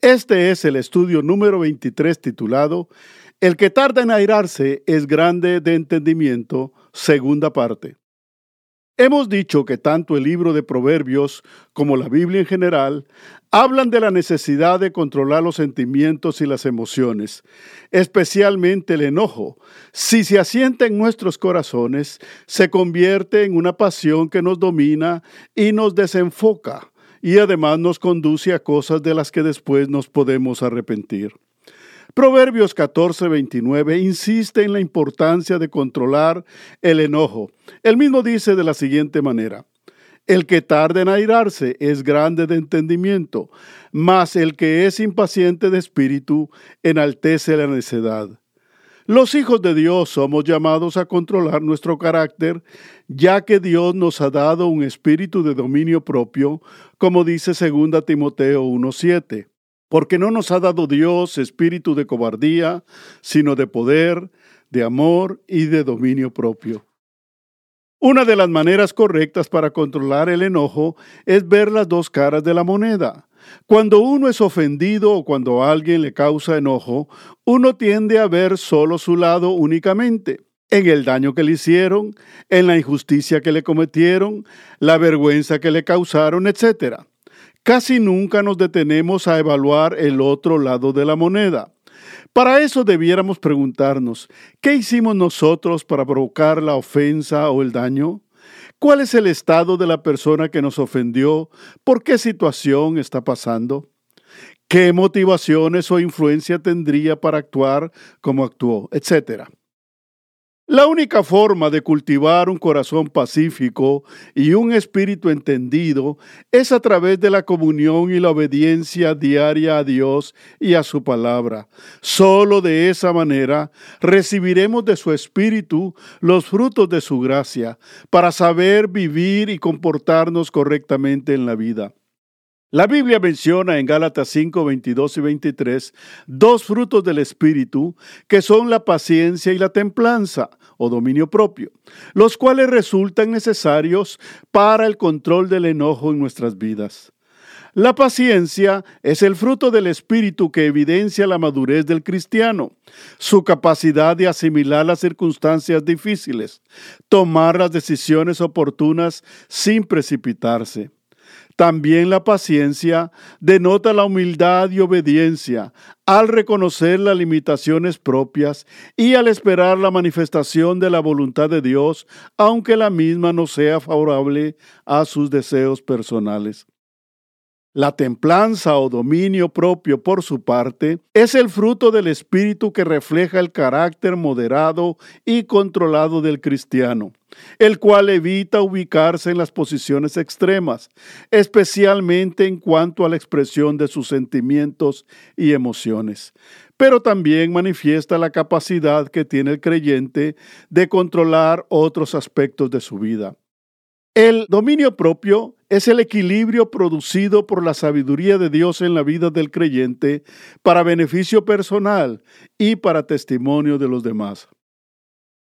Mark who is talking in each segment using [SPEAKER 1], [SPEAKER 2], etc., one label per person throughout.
[SPEAKER 1] Este es el estudio número 23 titulado El que tarda en airarse es grande de entendimiento, segunda parte. Hemos dicho que tanto el libro de Proverbios como la Biblia en general hablan de la necesidad de controlar los sentimientos y las emociones, especialmente el enojo. Si se asienta en nuestros corazones, se convierte en una pasión que nos domina y nos desenfoca y además nos conduce a cosas de las que después nos podemos arrepentir. Proverbios 14:29 insiste en la importancia de controlar el enojo. Él mismo dice de la siguiente manera, el que tarda en airarse es grande de entendimiento, mas el que es impaciente de espíritu enaltece la necedad. Los hijos de Dios somos llamados a controlar nuestro carácter, ya que Dios nos ha dado un espíritu de dominio propio, como dice 2 Timoteo 1.7. Porque no nos ha dado Dios espíritu de cobardía, sino de poder, de amor y de dominio propio. Una de las maneras correctas para controlar el enojo es ver las dos caras de la moneda. Cuando uno es ofendido o cuando alguien le causa enojo, uno tiende a ver solo su lado únicamente, en el daño que le hicieron, en la injusticia que le cometieron, la vergüenza que le causaron, etc. Casi nunca nos detenemos a evaluar el otro lado de la moneda. Para eso debiéramos preguntarnos, ¿qué hicimos nosotros para provocar la ofensa o el daño? ¿Cuál es el estado de la persona que nos ofendió? ¿Por qué situación está pasando? ¿Qué motivaciones o influencia tendría para actuar como actuó? Etcétera. La única forma de cultivar un corazón pacífico y un espíritu entendido es a través de la comunión y la obediencia diaria a Dios y a su palabra. Solo de esa manera recibiremos de su espíritu los frutos de su gracia para saber vivir y comportarnos correctamente en la vida. La Biblia menciona en Gálatas 5, 22 y 23 dos frutos del Espíritu, que son la paciencia y la templanza o dominio propio, los cuales resultan necesarios para el control del enojo en nuestras vidas. La paciencia es el fruto del espíritu que evidencia la madurez del cristiano, su capacidad de asimilar las circunstancias difíciles, tomar las decisiones oportunas sin precipitarse. También la paciencia denota la humildad y obediencia al reconocer las limitaciones propias y al esperar la manifestación de la voluntad de Dios, aunque la misma no sea favorable a sus deseos personales. La templanza o dominio propio, por su parte, es el fruto del espíritu que refleja el carácter moderado y controlado del cristiano, el cual evita ubicarse en las posiciones extremas, especialmente en cuanto a la expresión de sus sentimientos y emociones pero también manifiesta la capacidad que tiene el creyente de controlar otros aspectos de su vida. El dominio propio es el equilibrio producido por la sabiduría de Dios en la vida del creyente para beneficio personal y para testimonio de los demás.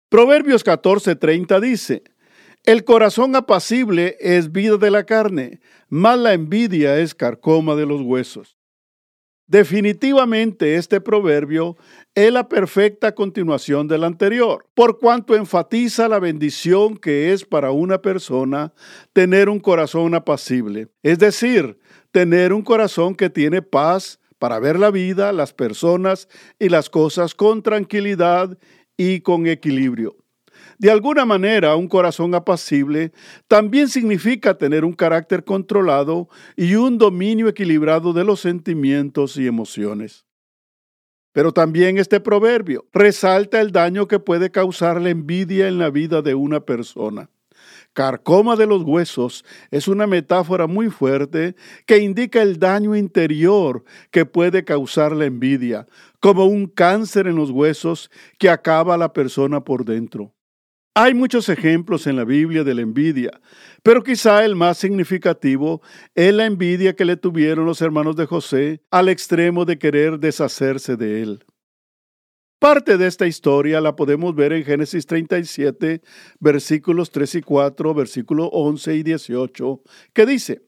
[SPEAKER 1] Proverbios 14:30 dice, El corazón apacible es vida de la carne, mas la envidia es carcoma de los huesos. Definitivamente este proverbio es la perfecta continuación del anterior, por cuanto enfatiza la bendición que es para una persona tener un corazón apacible, es decir, tener un corazón que tiene paz para ver la vida, las personas y las cosas con tranquilidad y con equilibrio. De alguna manera, un corazón apacible también significa tener un carácter controlado y un dominio equilibrado de los sentimientos y emociones. Pero también este proverbio resalta el daño que puede causar la envidia en la vida de una persona. carcoma de los huesos es una metáfora muy fuerte que indica el daño interior que puede causar la envidia, como un cáncer en los huesos que acaba a la persona por dentro. Hay muchos ejemplos en la Biblia de la envidia, pero quizá el más significativo es la envidia que le tuvieron los hermanos de José al extremo de querer deshacerse de él. Parte de esta historia la podemos ver en Génesis 37, versículos 3 y 4, versículos 11 y 18, que dice,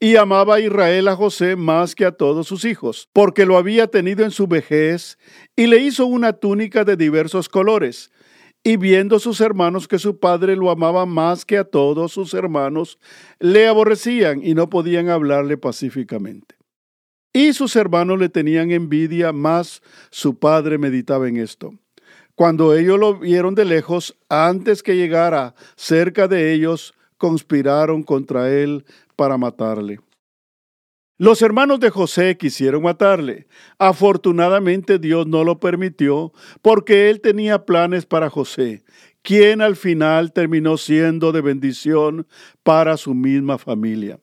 [SPEAKER 1] y amaba Israel a José más que a todos sus hijos, porque lo había tenido en su vejez, y le hizo una túnica de diversos colores, y viendo sus hermanos que su padre lo amaba más que a todos sus hermanos, le aborrecían y no podían hablarle pacíficamente. Y sus hermanos le tenían envidia, más su padre meditaba en esto. Cuando ellos lo vieron de lejos, antes que llegara cerca de ellos, conspiraron contra él para matarle. Los hermanos de José quisieron matarle. Afortunadamente Dios no lo permitió porque él tenía planes para José, quien al final terminó siendo de bendición para su misma familia.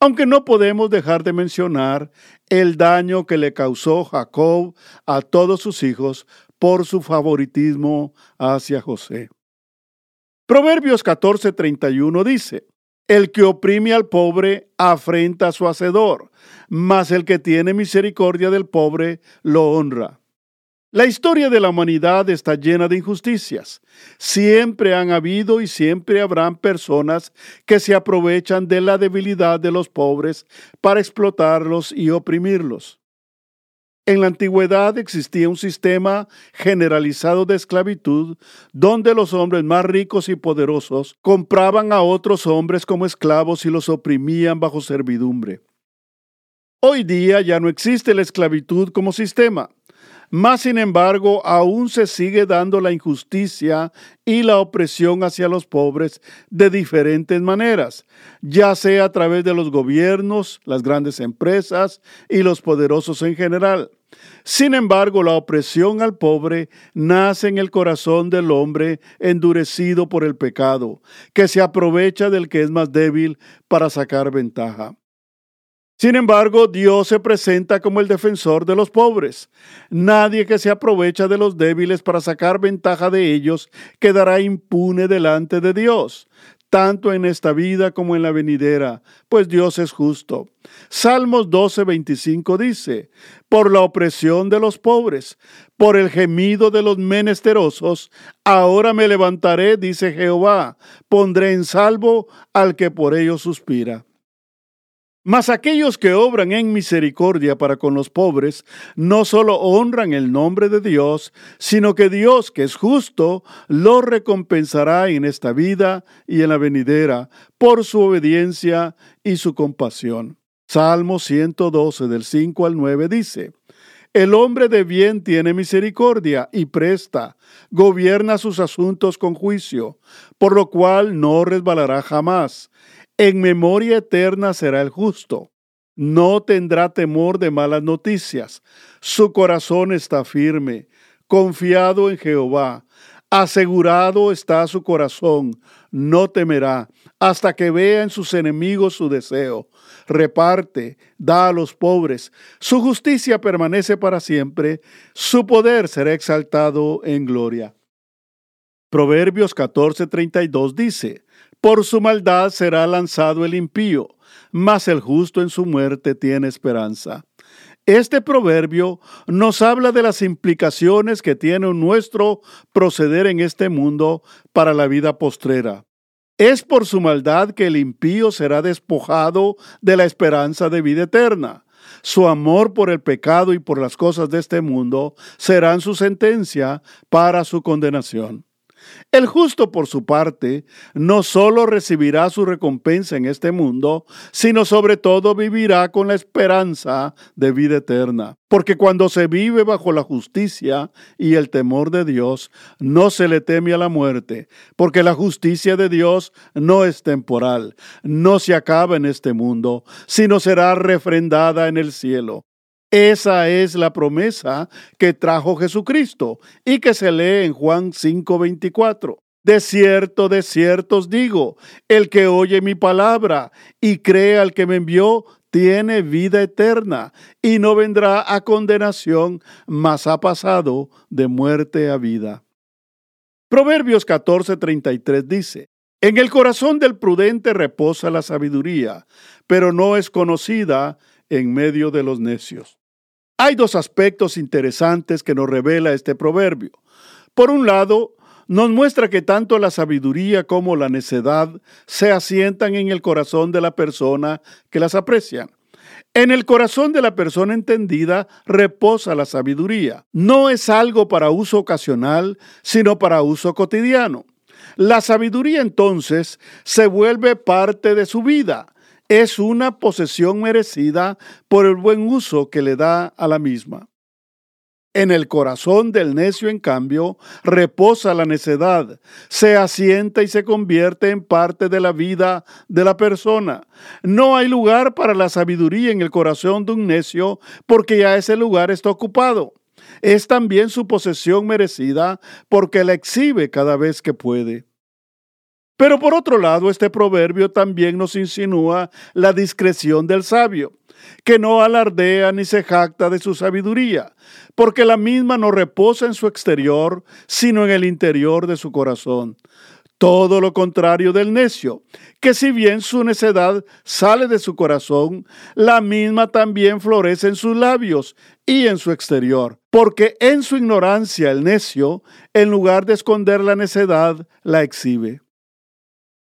[SPEAKER 1] Aunque no podemos dejar de mencionar el daño que le causó Jacob a todos sus hijos por su favoritismo hacia José. Proverbios 14:31 dice, el que oprime al pobre afrenta a su hacedor, mas el que tiene misericordia del pobre lo honra. La historia de la humanidad está llena de injusticias. Siempre han habido y siempre habrán personas que se aprovechan de la debilidad de los pobres para explotarlos y oprimirlos. En la antigüedad existía un sistema generalizado de esclavitud donde los hombres más ricos y poderosos compraban a otros hombres como esclavos y los oprimían bajo servidumbre. Hoy día ya no existe la esclavitud como sistema. Más sin embargo, aún se sigue dando la injusticia y la opresión hacia los pobres de diferentes maneras, ya sea a través de los gobiernos, las grandes empresas y los poderosos en general. Sin embargo, la opresión al pobre nace en el corazón del hombre endurecido por el pecado, que se aprovecha del que es más débil para sacar ventaja. Sin embargo, Dios se presenta como el defensor de los pobres. Nadie que se aprovecha de los débiles para sacar ventaja de ellos quedará impune delante de Dios, tanto en esta vida como en la venidera, pues Dios es justo. Salmos 12:25 dice, por la opresión de los pobres, por el gemido de los menesterosos, ahora me levantaré, dice Jehová, pondré en salvo al que por ellos suspira. Mas aquellos que obran en misericordia para con los pobres no solo honran el nombre de Dios, sino que Dios, que es justo, los recompensará en esta vida y en la venidera por su obediencia y su compasión. Salmo 112 del 5 al 9 dice, El hombre de bien tiene misericordia y presta, gobierna sus asuntos con juicio, por lo cual no resbalará jamás en memoria eterna será el justo. No tendrá temor de malas noticias. Su corazón está firme, confiado en Jehová. Asegurado está su corazón, no temerá, hasta que vea en sus enemigos su deseo. Reparte, da a los pobres. Su justicia permanece para siempre, su poder será exaltado en gloria. Proverbios 14:32 dice, por su maldad será lanzado el impío, mas el justo en su muerte tiene esperanza. Este proverbio nos habla de las implicaciones que tiene nuestro proceder en este mundo para la vida postrera. Es por su maldad que el impío será despojado de la esperanza de vida eterna. Su amor por el pecado y por las cosas de este mundo serán su sentencia para su condenación. El justo, por su parte, no solo recibirá su recompensa en este mundo, sino sobre todo vivirá con la esperanza de vida eterna. Porque cuando se vive bajo la justicia y el temor de Dios, no se le teme a la muerte, porque la justicia de Dios no es temporal, no se acaba en este mundo, sino será refrendada en el cielo. Esa es la promesa que trajo Jesucristo y que se lee en Juan 5:24. De cierto, de cierto os digo, el que oye mi palabra y cree al que me envió, tiene vida eterna y no vendrá a condenación, mas ha pasado de muerte a vida. Proverbios 14:33 dice, En el corazón del prudente reposa la sabiduría, pero no es conocida en medio de los necios. Hay dos aspectos interesantes que nos revela este proverbio. Por un lado, nos muestra que tanto la sabiduría como la necedad se asientan en el corazón de la persona que las aprecia. En el corazón de la persona entendida reposa la sabiduría. No es algo para uso ocasional, sino para uso cotidiano. La sabiduría entonces se vuelve parte de su vida. Es una posesión merecida por el buen uso que le da a la misma. En el corazón del necio, en cambio, reposa la necedad, se asienta y se convierte en parte de la vida de la persona. No hay lugar para la sabiduría en el corazón de un necio porque ya ese lugar está ocupado. Es también su posesión merecida porque la exhibe cada vez que puede. Pero por otro lado, este proverbio también nos insinúa la discreción del sabio que no alardea ni se jacta de su sabiduría, porque la misma no reposa en su exterior, sino en el interior de su corazón. Todo lo contrario del necio, que si bien su necedad sale de su corazón, la misma también florece en sus labios y en su exterior, porque en su ignorancia el necio, en lugar de esconder la necedad, la exhibe.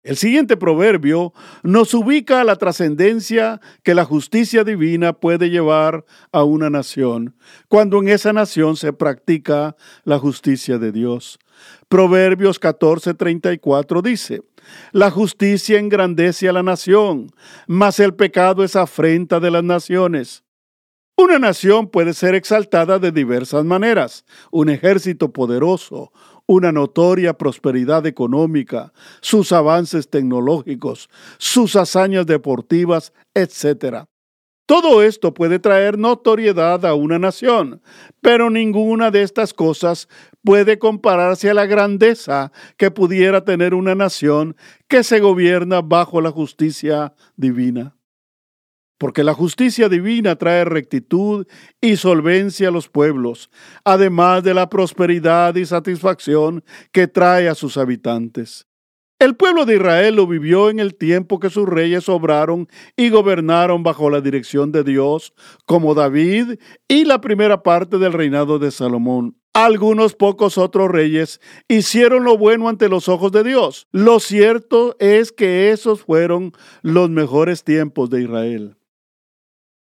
[SPEAKER 1] El siguiente proverbio nos ubica a la trascendencia que la justicia divina puede llevar a una nación, cuando en esa nación se practica la justicia de Dios. Proverbios 14:34 dice, La justicia engrandece a la nación, mas el pecado es afrenta de las naciones. Una nación puede ser exaltada de diversas maneras. Un ejército poderoso, una notoria prosperidad económica, sus avances tecnológicos, sus hazañas deportivas, etc. Todo esto puede traer notoriedad a una nación, pero ninguna de estas cosas puede compararse a la grandeza que pudiera tener una nación que se gobierna bajo la justicia divina porque la justicia divina trae rectitud y solvencia a los pueblos, además de la prosperidad y satisfacción que trae a sus habitantes. El pueblo de Israel lo vivió en el tiempo que sus reyes obraron y gobernaron bajo la dirección de Dios, como David y la primera parte del reinado de Salomón. Algunos pocos otros reyes hicieron lo bueno ante los ojos de Dios. Lo cierto es que esos fueron los mejores tiempos de Israel.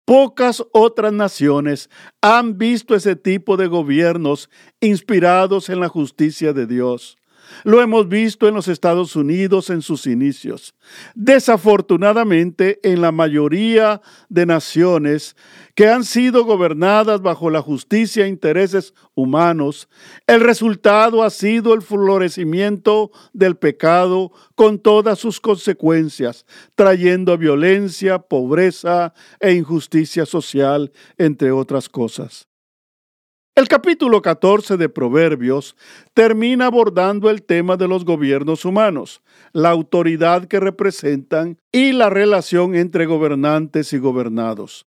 [SPEAKER 1] Pocas otras naciones han visto ese tipo de gobiernos inspirados en la justicia de Dios. Lo hemos visto en los Estados Unidos en sus inicios. Desafortunadamente, en la mayoría de naciones que han sido gobernadas bajo la justicia e intereses humanos, el resultado ha sido el florecimiento del pecado con todas sus consecuencias, trayendo violencia, pobreza e injusticia social, entre otras cosas. El capítulo 14 de Proverbios termina abordando el tema de los gobiernos humanos, la autoridad que representan y la relación entre gobernantes y gobernados.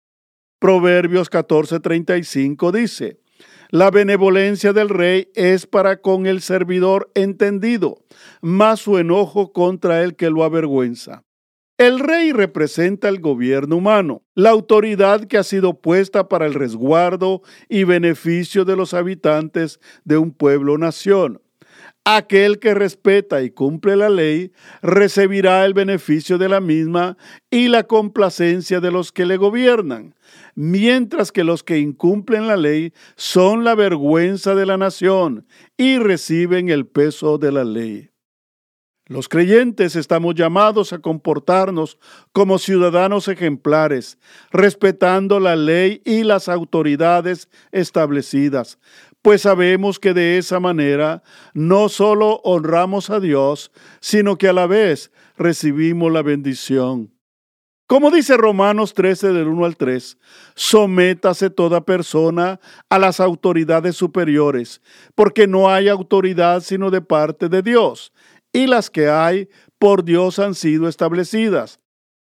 [SPEAKER 1] Proverbios 14:35 dice, La benevolencia del rey es para con el servidor entendido, más su enojo contra el que lo avergüenza. El rey representa el gobierno humano, la autoridad que ha sido puesta para el resguardo y beneficio de los habitantes de un pueblo-nación. Aquel que respeta y cumple la ley recibirá el beneficio de la misma y la complacencia de los que le gobiernan, mientras que los que incumplen la ley son la vergüenza de la nación y reciben el peso de la ley. Los creyentes estamos llamados a comportarnos como ciudadanos ejemplares, respetando la ley y las autoridades establecidas, pues sabemos que de esa manera no solo honramos a Dios, sino que a la vez recibimos la bendición. Como dice Romanos 13 del 1 al 3, sométase toda persona a las autoridades superiores, porque no hay autoridad sino de parte de Dios, y las que hay por Dios han sido establecidas.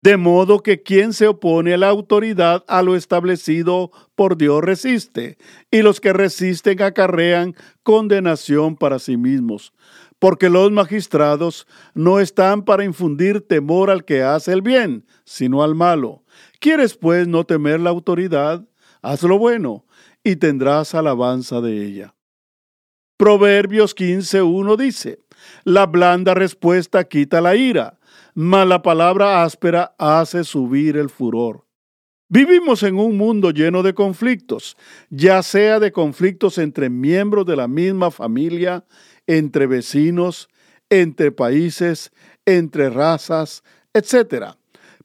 [SPEAKER 1] De modo que quien se opone a la autoridad a lo establecido por Dios resiste, y los que resisten acarrean condenación para sí mismos porque los magistrados no están para infundir temor al que hace el bien, sino al malo. ¿Quieres pues no temer la autoridad? Haz lo bueno y tendrás alabanza de ella. Proverbios 15.1 dice, La blanda respuesta quita la ira, mas la palabra áspera hace subir el furor. Vivimos en un mundo lleno de conflictos, ya sea de conflictos entre miembros de la misma familia, entre vecinos, entre países, entre razas, etc.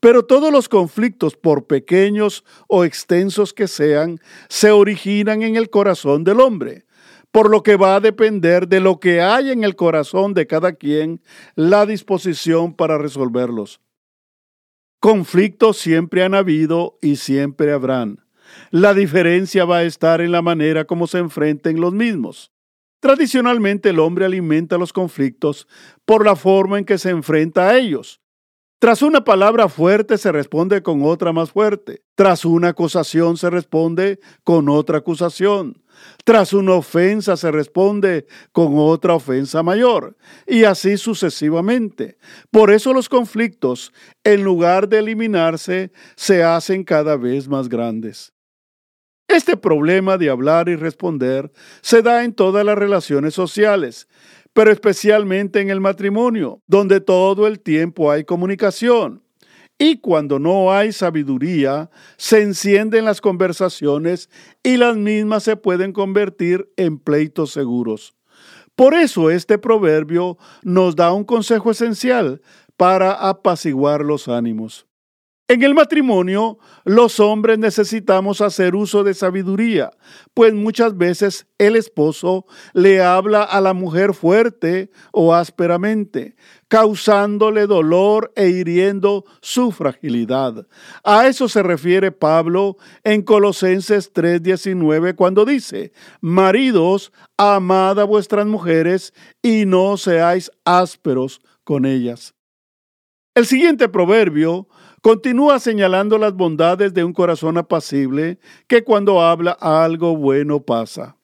[SPEAKER 1] Pero todos los conflictos, por pequeños o extensos que sean, se originan en el corazón del hombre, por lo que va a depender de lo que hay en el corazón de cada quien la disposición para resolverlos. Conflictos siempre han habido y siempre habrán. La diferencia va a estar en la manera como se enfrenten los mismos. Tradicionalmente el hombre alimenta los conflictos por la forma en que se enfrenta a ellos. Tras una palabra fuerte se responde con otra más fuerte. Tras una acusación se responde con otra acusación. Tras una ofensa se responde con otra ofensa mayor. Y así sucesivamente. Por eso los conflictos, en lugar de eliminarse, se hacen cada vez más grandes. Este problema de hablar y responder se da en todas las relaciones sociales, pero especialmente en el matrimonio, donde todo el tiempo hay comunicación. Y cuando no hay sabiduría, se encienden las conversaciones y las mismas se pueden convertir en pleitos seguros. Por eso este proverbio nos da un consejo esencial para apaciguar los ánimos. En el matrimonio, los hombres necesitamos hacer uso de sabiduría, pues muchas veces el esposo le habla a la mujer fuerte o ásperamente, causándole dolor e hiriendo su fragilidad. A eso se refiere Pablo en Colosenses 3:19 cuando dice, Maridos, amad a vuestras mujeres y no seáis ásperos con ellas. El siguiente proverbio Continúa señalando las bondades de un corazón apacible que cuando habla algo bueno pasa.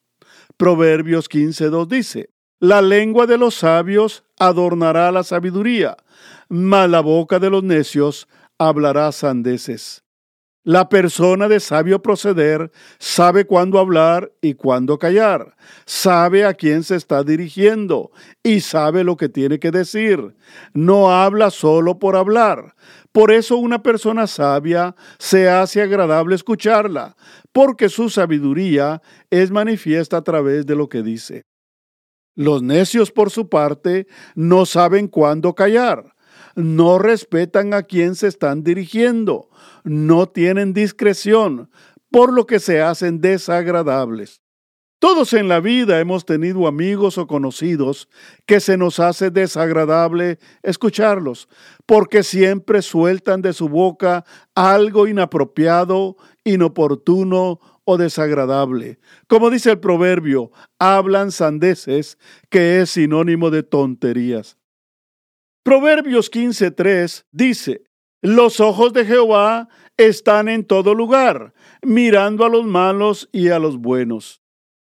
[SPEAKER 1] Proverbios 15.2 dice, La lengua de los sabios adornará la sabiduría, mas la boca de los necios hablará sandeces. La persona de sabio proceder sabe cuándo hablar y cuándo callar, sabe a quién se está dirigiendo y sabe lo que tiene que decir. No habla solo por hablar. Por eso una persona sabia se hace agradable escucharla, porque su sabiduría es manifiesta a través de lo que dice. Los necios, por su parte, no saben cuándo callar no respetan a quien se están dirigiendo, no tienen discreción, por lo que se hacen desagradables. Todos en la vida hemos tenido amigos o conocidos que se nos hace desagradable escucharlos, porque siempre sueltan de su boca algo inapropiado, inoportuno o desagradable. Como dice el proverbio, hablan sandeces, que es sinónimo de tonterías. Proverbios 15:3 dice, los ojos de Jehová están en todo lugar, mirando a los malos y a los buenos.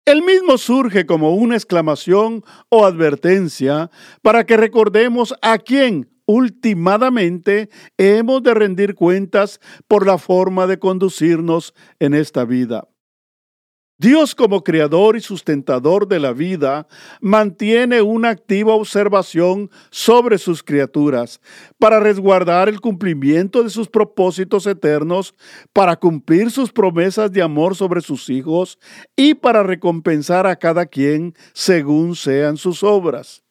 [SPEAKER 1] El mismo surge como una exclamación o advertencia para que recordemos a quién ultimadamente hemos de rendir cuentas por la forma de conducirnos en esta vida. Dios como creador y sustentador de la vida mantiene una activa observación sobre sus criaturas para resguardar el cumplimiento de sus propósitos eternos, para cumplir sus promesas de amor sobre sus hijos y para recompensar a cada quien según sean sus obras.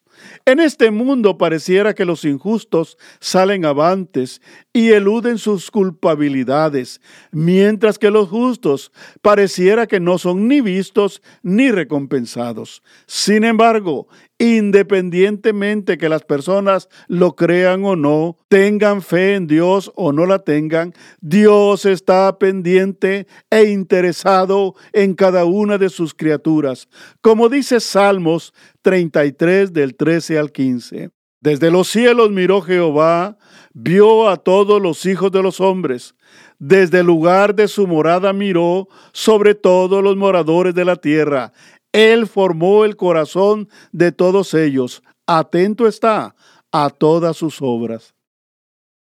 [SPEAKER 1] En este mundo pareciera que los injustos salen avantes y eluden sus culpabilidades, mientras que los justos pareciera que no son ni vistos ni recompensados. Sin embargo, independientemente que las personas lo crean o no, tengan fe en Dios o no la tengan, Dios está pendiente e interesado en cada una de sus criaturas, como dice Salmos 33 del 13 al 15. Desde los cielos miró Jehová, vio a todos los hijos de los hombres. Desde el lugar de su morada miró sobre todos los moradores de la tierra. Él formó el corazón de todos ellos. Atento está a todas sus obras.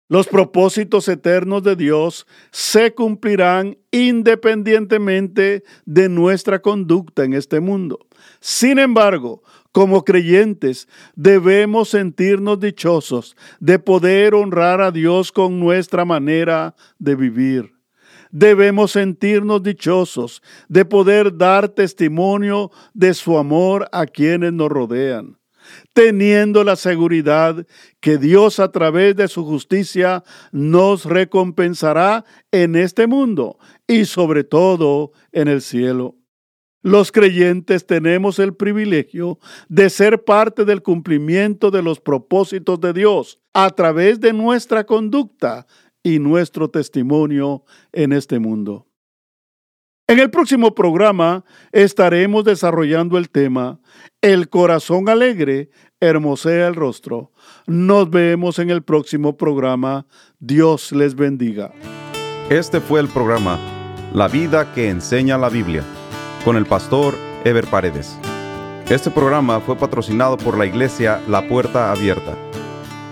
[SPEAKER 1] Los propósitos eternos de Dios se cumplirán independientemente de nuestra conducta en este mundo. Sin embargo, como creyentes debemos sentirnos dichosos de poder honrar a Dios con nuestra manera de vivir. Debemos sentirnos dichosos de poder dar testimonio de su amor a quienes nos rodean teniendo la seguridad que Dios a través de su justicia nos recompensará en este mundo y sobre todo en el cielo. Los creyentes tenemos el privilegio de ser parte del cumplimiento de los propósitos de Dios a través de nuestra conducta y nuestro testimonio en este mundo. En el próximo programa estaremos desarrollando el tema El corazón alegre hermosea el rostro. Nos vemos en el próximo programa. Dios les bendiga.
[SPEAKER 2] Este fue el programa La vida que enseña la Biblia con el pastor Ever Paredes. Este programa fue patrocinado por la iglesia La Puerta Abierta,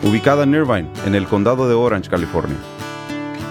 [SPEAKER 2] ubicada en Irvine, en el condado de Orange, California.